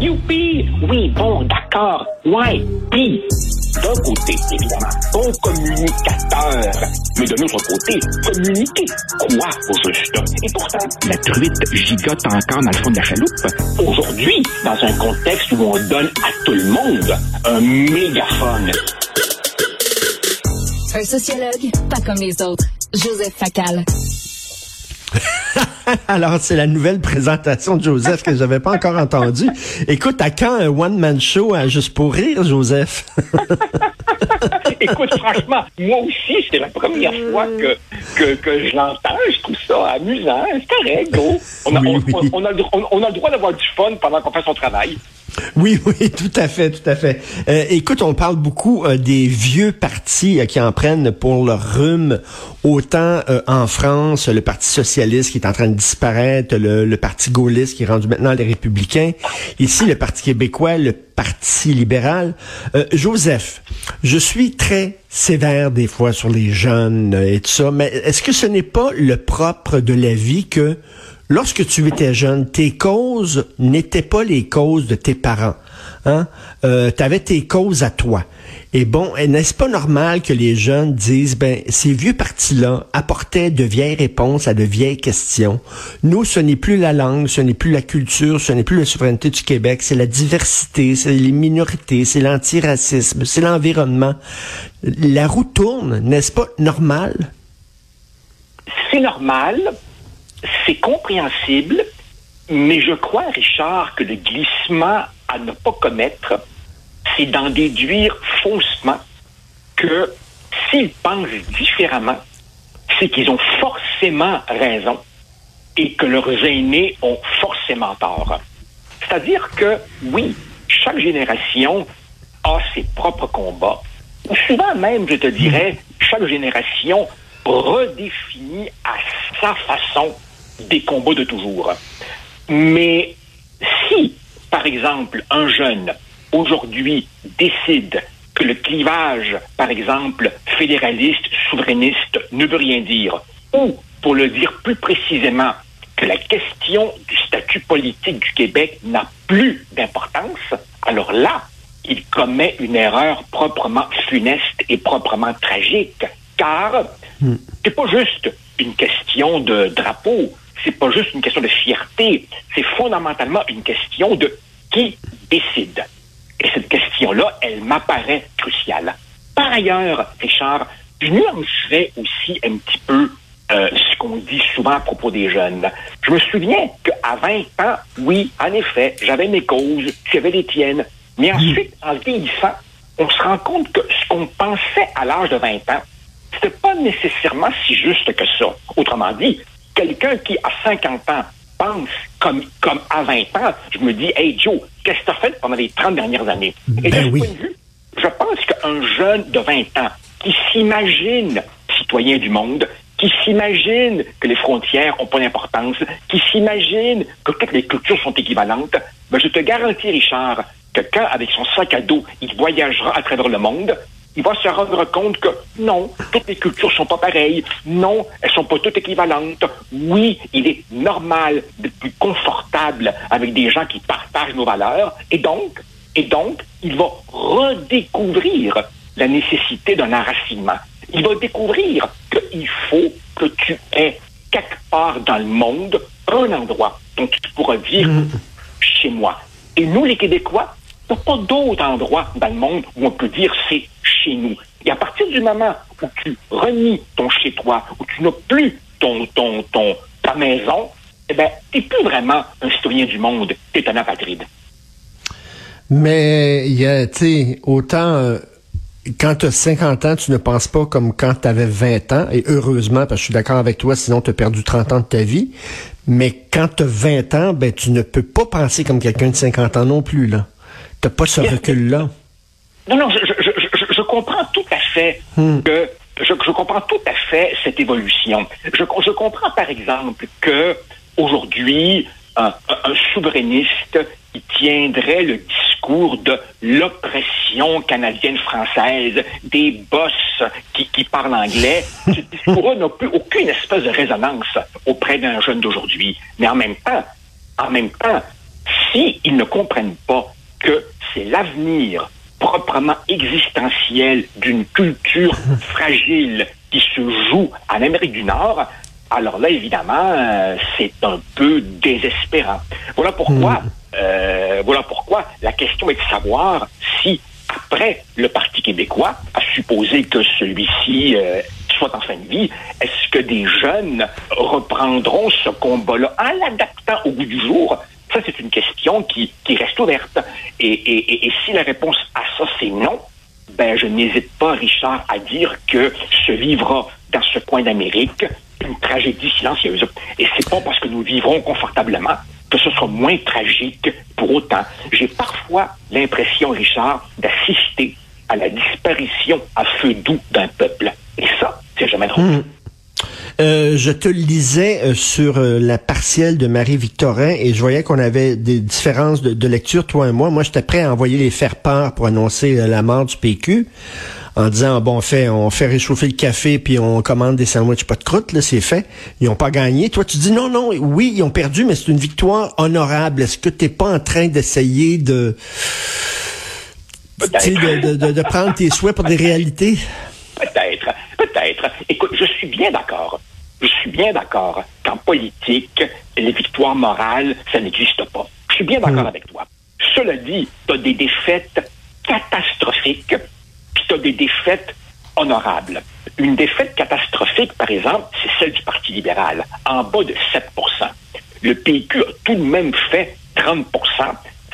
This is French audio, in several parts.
Youpi! Oui, bon, d'accord. Ouais, puis, d'un côté, évidemment, bon communicateur. Mais de l'autre côté, communiquer quoi au juste? Et pourtant, la truite gigote encore dans le fond de la chaloupe. Aujourd'hui, dans un contexte où on donne à tout le monde un mégaphone. Un sociologue, pas comme les autres. Joseph Facal. Alors, c'est la nouvelle présentation de Joseph que j'avais pas encore entendue. Écoute, à quand un one-man show à Juste pour rire, Joseph? Écoute, franchement, moi aussi, c'est la première fois que, que, que je l'entends. Je trouve ça amusant. C'est correct, go. On a, Oui, on, oui. on- on a, le droit- on a le droit d'avoir du fun pendant qu'on fait son travail. Oui, oui, tout à fait, tout à fait. Euh, écoute, on parle beaucoup euh, des vieux partis euh, qui en prennent pour leur rhume. Autant euh, en France, le Parti socialiste qui est en train de disparaître, le, Parti gaulliste qui est rendu maintenant les Républicains. Ici, le Parti québécois, le Parti libéral. Euh, Joseph, je suis très sévère des fois sur les jeunes et tout ça, mais est-ce que ce n'est pas le propre de la vie que Lorsque tu étais jeune, tes causes n'étaient pas les causes de tes parents? Hein? Euh, tu avais tes causes à toi. Et bon, n'est-ce pas normal que les jeunes disent, ben, ces vieux partis-là apportaient de vieilles réponses à de vieilles questions. Nous, ce n'est plus la langue, ce n'est plus la culture, ce n'est plus la souveraineté du Québec, c'est la diversité, c'est les minorités, c'est l'antiracisme, c'est l'environnement. La roue tourne, n'est-ce pas normal? C'est normal, c'est compréhensible, mais je crois, Richard, que le glissement à ne pas commettre, c'est d'en déduire faussement que s'ils pensent différemment, c'est qu'ils ont forcément raison et que leurs aînés ont forcément tort. C'est-à-dire que, oui, chaque génération a ses propres combats. Ou souvent même, je te dirais, chaque génération redéfinit à sa façon des combats de toujours. Mais si, par exemple, un jeune aujourd'hui décide que le clivage, par exemple, fédéraliste, souverainiste, ne veut rien dire, ou, pour le dire plus précisément, que la question du statut politique du Québec n'a plus d'importance, alors là, il commet une erreur proprement funeste et proprement tragique, car c'est pas juste une question de drapeau, c'est pas juste une question de fierté, c'est fondamentalement une question de qui décide. Et cette question-là, elle m'apparaît cruciale. Par ailleurs, Richard, je nuancerais aussi un petit peu euh, ce qu'on dit souvent à propos des jeunes. Je me souviens qu'à 20 ans, oui, en effet, j'avais mes causes, j'avais les tiennes. Mais ensuite, en vieillissant, on se rend compte que ce qu'on pensait à l'âge de 20 ans, c'était pas nécessairement si juste que ça. Autrement dit, quelqu'un qui, à 50 ans, pense comme, comme à 20 ans, je me dis, hey Joe, qu'est-ce que tu as fait pendant les 30 dernières années? Et de Ben ce oui. point de vue, je pense qu'un jeune de 20 ans qui s'imagine citoyen du monde, qui s'imagine que les frontières ont pas d'importance, qui s'imagine que toutes les cultures sont équivalentes, ben je te garantis, Richard, que quand, avec son sac à dos, il voyagera à travers le monde, il va se rendre compte que non, toutes les cultures sont pas pareilles. Non, elles sont pas toutes équivalentes. Oui, il est normal d'être plus confortable avec des gens qui partagent nos valeurs. Et donc, et donc, il va redécouvrir la nécessité d'un enracinement. Il va découvrir qu'il faut que tu aies quelque part dans le monde un endroit dont tu pourras dire chez moi. Et nous, les Québécois, il n'y a pas d'autre endroit dans le monde où on peut dire c'est chez nous. Et à partir du moment où tu renies ton chez-toi, où tu n'as plus ton, ton, ton, ta maison, eh ben, tu n'es plus vraiment un citoyen du monde, tu es un apatride. Mais tu sais, autant euh, quand tu as 50 ans, tu ne penses pas comme quand tu avais 20 ans, et heureusement, parce que je suis d'accord avec toi, sinon tu as perdu 30 ans de ta vie. Mais quand tu as 20 ans, ben tu ne peux pas penser comme quelqu'un de 50 ans non plus, là. T'as pas ce recul-là? Non, non, je, je, je, comprends tout à fait que je, je comprends tout à fait cette évolution. Je, je comprends par exemple que aujourd'hui un, un- un souverainiste qui tiendrait le discours de l'oppression canadienne-française, des boss qui, qui parlent anglais, ce discours-là n'a plus aucune espèce de résonance auprès d'un jeune d'aujourd'hui. Mais en même temps, en même temps, s'ils ne comprennent pas que c'est l'avenir proprement existentiel d'une culture fragile qui se joue en Amérique du Nord, alors là, évidemment, euh, c'est un peu désespérant. Voilà pourquoi, Hmm. euh, voilà pourquoi la question est de savoir si, après le Parti québécois, à supposer que celui-ci euh, soit en fin de vie, est-ce que des jeunes reprendront ce combat-là en l'adaptant au goût du jour? Ça, c'est une question qui, qui reste ouverte. Et, si la réponse à ça, c'est non, ben, je n'hésite pas, Richard, à dire que se vivra dans ce coin d'Amérique une tragédie silencieuse. Et c'est pas parce que nous vivrons confortablement que ce sera moins tragique pour autant. J'ai parfois l'impression, Richard, d'assister à la disparition à feu doux d'un peuple. Et ça, c'est jamais drôle. Euh, je te lisais euh, sur euh, la partielle de Marie-Victorin et je voyais qu'on avait des différences de, de lecture, toi et moi. Moi, j'étais prêt à envoyer les faire-part pour annoncer la mort du PQ en disant, bon, on fait, on fait réchauffer le café puis on commande des sandwichs pas de croûte, là, c'est fait. Ils ont pas gagné. Toi, tu dis, non, non, oui, ils ont perdu, mais c'est une victoire honorable. Est-ce que t'es pas en train d'essayer de, de, de, de prendre tes souhaits pour des réalités? Peut-être, peut-être. Écoute, je suis bien d'accord. Je suis bien d'accord qu'en politique, les victoires morales, ça n'existe pas. Je suis bien d'accord Mm. avec toi. Cela dit, tu as des défaites catastrophiques, puis tu as des défaites honorables. Une défaite catastrophique, par exemple, c'est celle du Parti libéral, en bas de 7% Le PQ a tout de même fait 30%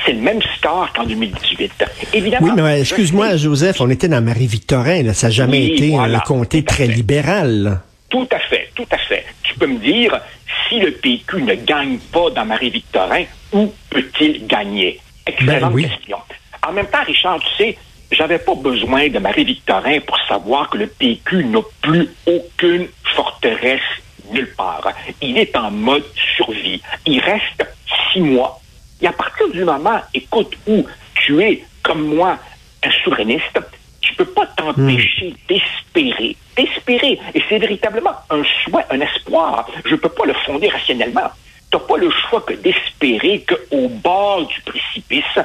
c'est le même score qu'en 2018. Évidemment. Oui, mais je excuse-moi, Joseph, on était dans Marie-Victorin. Ça n'a jamais Oui, été voilà, un comté tout à très libéral. Tout à fait, tout à fait. Tu peux me dire, si le PQ ne gagne pas dans Marie-Victorin, où peut-il gagner? Excellente Ben oui. question. En même temps, Richard, tu sais, j'avais pas besoin de Marie-Victorin pour savoir que le PQ n'a plus aucune forteresse nulle part. Il est en mode survie. Il reste six mois. Et à partir du moment, écoute, où tu es, comme moi, un souverainiste, tu peux pas t'empêcher d'espérer, d'espérer. Et c'est véritablement un souhait, un espoir. Je peux pas le fonder rationnellement. Tu n'as pas le choix que d'espérer qu'au bord du précipice,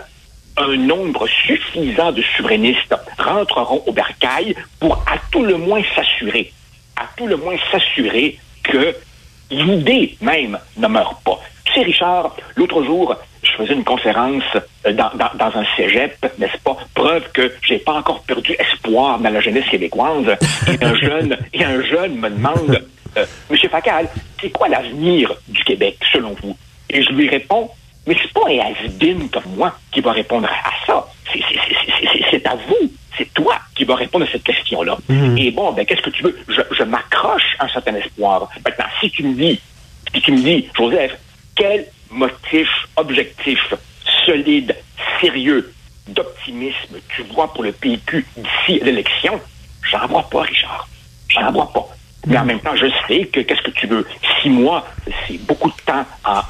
un nombre suffisant de souverainistes rentreront au bercail pour à tout le moins s'assurer, à tout le moins s'assurer que l'idée même ne meurt pas. Tu sais, Richard, l'autre jour, je faisais une conférence euh, dans, dans, dans un cégep, n'est-ce pas? Preuve que j'ai pas encore perdu espoir dans la jeunesse québécoise. Et un jeune, et un jeune me demande, euh, Monsieur Facal, c'est quoi l'avenir du Québec, selon vous? Et je lui réponds, mais c'est pas un has comme moi qui va répondre à ça. C'est- à vous, c'est toi qui va répondre à cette question-là. Et bon, ben qu'est-ce que tu veux? Je, je m'accroche à un certain espoir. Maintenant, si tu me dis, si tu me dis, Joseph, quel motif objectif, solide, sérieux, d'optimisme tu vois pour le PQ d'ici l'élection, j'en vois pas, Richard. J'en vois pas. Mais en même temps, je sais que qu'est-ce que tu veux. Six mois, c'est beaucoup de temps en,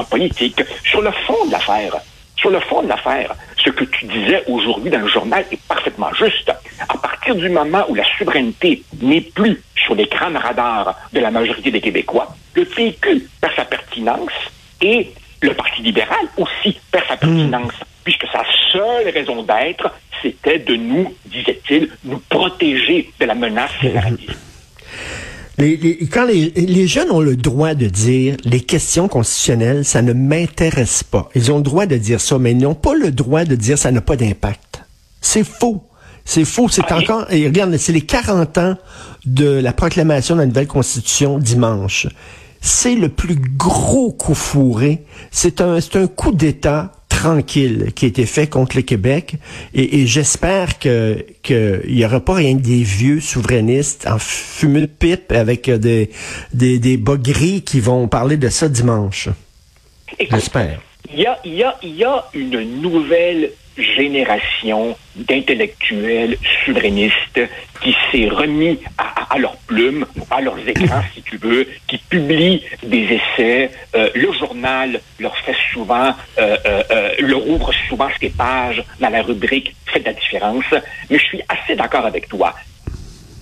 en- politique. Sur le fond de l'affaire, sur le fond de l'affaire, ce que tu disais aujourd'hui dans le journal est parfaitement juste. À partir du moment où la souveraineté n'est plus sur l'écran de radar de la majorité des Québécois, le PQ perd sa pertinence et le Parti libéral aussi perd sa pertinence, puisque sa seule raison d'être, c'était de nous, disait-il, nous protéger de la menace séparatiste. Les, les- quand les, les jeunes ont le droit de dire les questions constitutionnelles, ça ne m'intéresse pas. Ils ont le droit de dire ça, mais ils n'ont pas le droit de dire ça n'a pas d'impact. C'est faux. C'est faux. C'est Ah, encore. Et regarde, c'est les 40 ans de la proclamation de la nouvelle constitution dimanche. C'est le plus gros coup fourré. C'est un, c'est un coup d'État tranquille qui a été fait contre le Québec et, et j'espère que qu'il y aura pas rien que des vieux souverainistes en fumée de pipe avec euh, des, des des bas gris qui vont parler de ça dimanche. J'espère. Il y a, il y, a, il y a une nouvelle génération d'intellectuels souverainistes qui s'est remis à, à- leurs plumes, à leurs écrans, si tu veux, qui publient des essais. Euh, le journal leur fait souvent, euh, euh, euh, leur ouvre souvent ses pages dans la rubrique Faites la différence. Mais je suis assez d'accord avec toi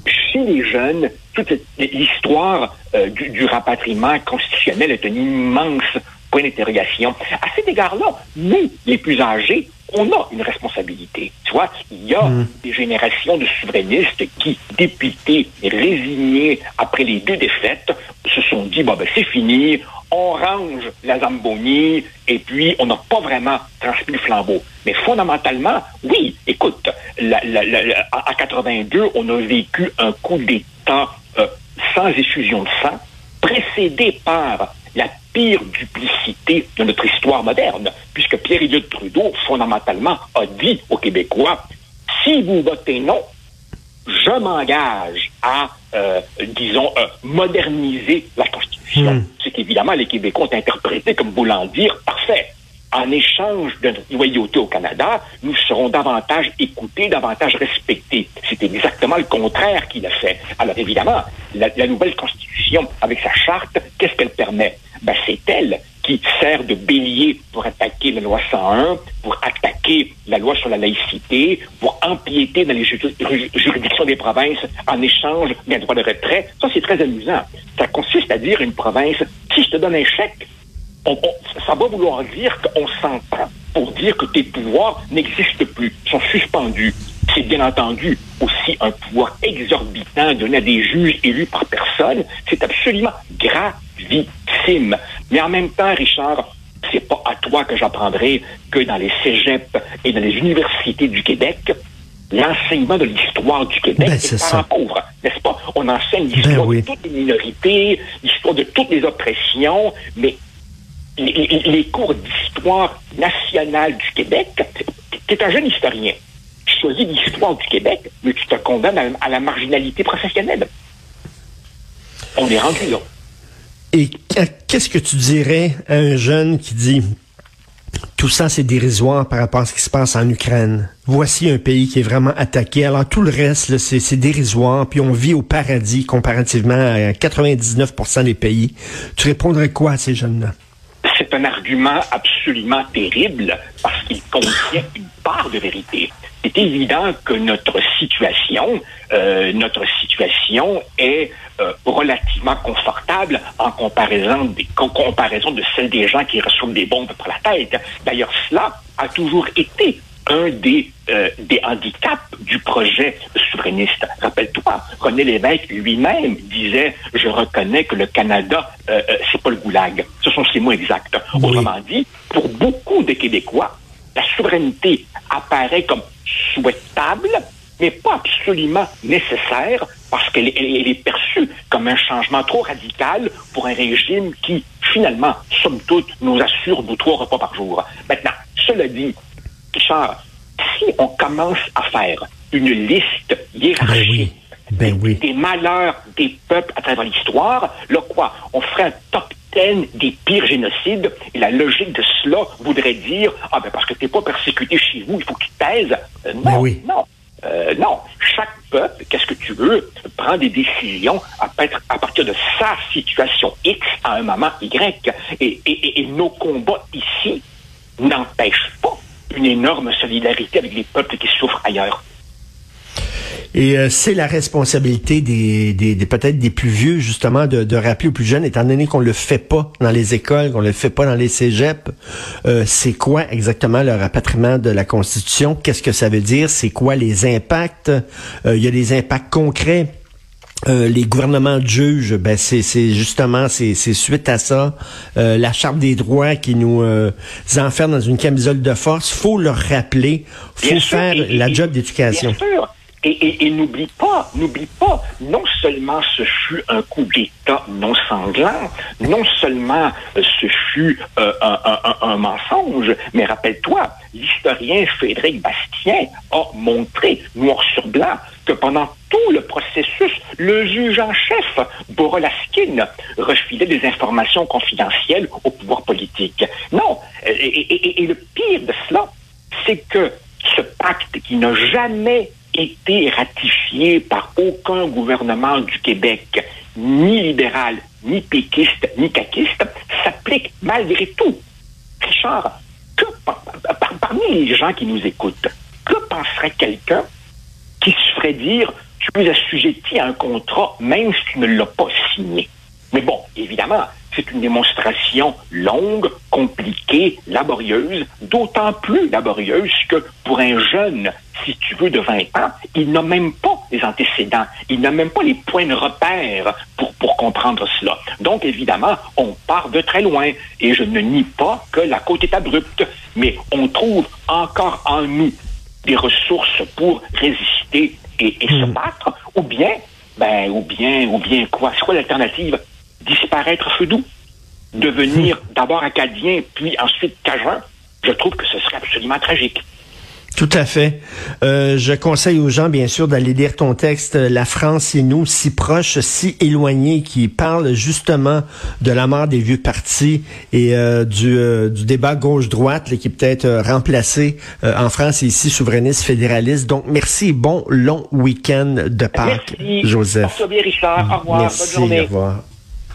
chez les jeunes, toute l'histoire euh, du, du rapatriement constitutionnel est une immense Point d'interrogation. À cet égard-là, nous, les plus âgés, on a une responsabilité. Tu vois, il y a Mm. des générations de souverainistes qui, dépités et résignés après les deux défaites, se sont dit, bon, ben, c'est fini, on range la Zamboni, et puis on n'a pas vraiment transmis le flambeau. Mais fondamentalement, oui, écoute, la- la- la- la- à à 82, on a vécu un coup d'État euh, sans effusion de sang, précédé par pire duplicité de notre histoire moderne, puisque Pierre-Éliott Trudeau, fondamentalement, a dit aux Québécois, si vous votez non, je m'engage à, euh, disons, euh, moderniser la Constitution. Hmm. Ce qu'évidemment les Québécois ont interprété comme voulant dire, parfait, en échange de notre loyauté au Canada, nous serons davantage écoutés, davantage respectés. C'est exactement le contraire qu'il a fait. Alors évidemment, la, la nouvelle Constitution, avec sa charte, qu'est-ce qu'elle permet? Ben, c'est elle qui sert de bélier pour attaquer la loi 101, pour attaquer la loi sur la laïcité, pour empiéter dans les ju- ju- juridictions des provinces en échange d'un droit de retrait. Ça, c'est très amusant. Ça consiste à dire une province, si je te donne un chèque, ça va vouloir dire qu'on s'entend pour dire que tes pouvoirs n'existent plus, sont suspendus. C'est bien entendu aussi un pouvoir exorbitant donné à des juges élus par personne. C'est absolument gravissime. Mais en même temps, Richard, c'est pas à toi que j'apprendrai que dans les cégeps et dans les universités du Québec, l'enseignement de l'histoire du Québec Ben, est parent ça. pauvre, n'est-ce pas? On enseigne l'histoire Ben oui. de toutes les minorités, l'histoire de toutes les oppressions, mais les, les- les cours d'histoire nationale du Québec, tu es un jeune historien. Tu choisis l'histoire du Québec, mais tu te condamnes à, à la marginalité professionnelle. On est rendu là. Et qu- qu'est-ce que tu dirais à un jeune qui dit tout ça c'est dérisoire par rapport à ce qui se passe en Ukraine? Voici un pays qui est vraiment attaqué. Alors tout le reste c'est dérisoire. Puis on vit au paradis comparativement à 99% des pays. Tu répondrais quoi à ces jeunes-là? C'est un argument absolument terrible parce qu'il contient une part de vérité. C'est évident que notre situation, euh, notre situation est euh, relativement confortable en comparaison, des, en comparaison de celle des gens qui reçoivent des bombes pour la tête. D'ailleurs, cela a toujours été un des, euh, des handicaps du projet souverainiste. Rappelle-toi, René Lévesque lui-même disait « Je reconnais que le Canada, euh, euh, c'est pas le goulag ». Ce sont ses mots exacts. Oui. Autrement dit, pour beaucoup de Québécois, la souveraineté apparaît comme souhaitable, mais pas absolument nécessaire parce qu'elle est- perçue comme un changement trop radical pour un régime qui, finalement, somme toute, nous assure nos trois repas par jour. Maintenant, cela dit, Richard, si on commence à faire une liste hiérarchique Ben oui. Ben oui. des malheurs des peuples à travers l'histoire, là quoi, on ferait un top 10 des pires génocides, et la logique de cela voudrait dire, ah ben parce que t'es pas persécuté chez vous, il faut que tu te taises. Euh, non, Ben oui. non. Euh, non, chaque peuple, qu'est-ce que tu veux, prend des décisions à, partir de sa situation X à un moment Y. Et nos combats ici n'empêchent pas une énorme solidarité avec les peuples qui souffrent ailleurs. Et euh, c'est la responsabilité des, des, des- peut-être des plus vieux justement de, de rappeler aux plus jeunes, étant donné qu'on le fait pas dans les écoles, qu'on le fait pas dans les cégeps, euh, c'est quoi exactement le rapatriement de la Constitution? Qu'est-ce que ça veut dire? C'est quoi les impacts? Euh, Il y a des impacts concrets. Euh, les gouvernements juges, ben c'est c'est justement c'est c'est suite à ça euh, la charte des droits qui nous euh, enferme dans une camisole de force. Faut leur rappeler, faut Bien sûr, faire et- la job d'éducation. Et, et- et n'oublie pas, n'oublie pas, non seulement ce fut un coup d'État non sanglant, non seulement euh, ce fut euh, un, un- un- mensonge, mais rappelle-toi, l'historien Frédéric Bastien a montré, noir sur blanc, que pendant tout le processus, le juge en chef, Borolaskin, refilait des informations confidentielles au pouvoir politique. Non, et- et le pire de cela, c'est que ce pacte qui n'a jamais été ratifié par aucun gouvernement du Québec, ni libéral, ni péquiste, ni caquiste, s'applique malgré tout. Richard, parmi les gens qui nous écoutent, que penserait quelqu'un qui se ferait dire tu es assujetti à un contrat même si tu ne l'as pas signé? Mais bon, évidemment, c'est une démonstration longue, compliquée, laborieuse, d'autant plus laborieuse que pour un jeune, si tu veux, de 20 ans, il n'a même pas les antécédents, il n'a même pas les points de repère pour, pour comprendre cela. Donc, évidemment, on part de très loin et je ne nie pas que la côte est abrupte, mais on trouve encore en nous des ressources pour résister et, et se battre, ou bien, ben, ou bien, ou bien quoi? C'est quoi l'alternative? Disparaître feu doux? Devenir d'abord acadien, puis ensuite cajun? Je trouve que ce serait absolument tragique. Tout à fait. Euh, je conseille aux gens, bien sûr, d'aller lire ton texte La France et nous, si proches, si éloignés, qui parle justement de la mort des vieux partis et euh, du, euh, du, débat gauche-droite qui peut être remplacé en France et ici, souverainiste, fédéraliste. Donc, merci et bon long week-end de Pâques, merci. Joseph. Merci bien, Richard. Au revoir. Merci, Bonne journée. Au revoir.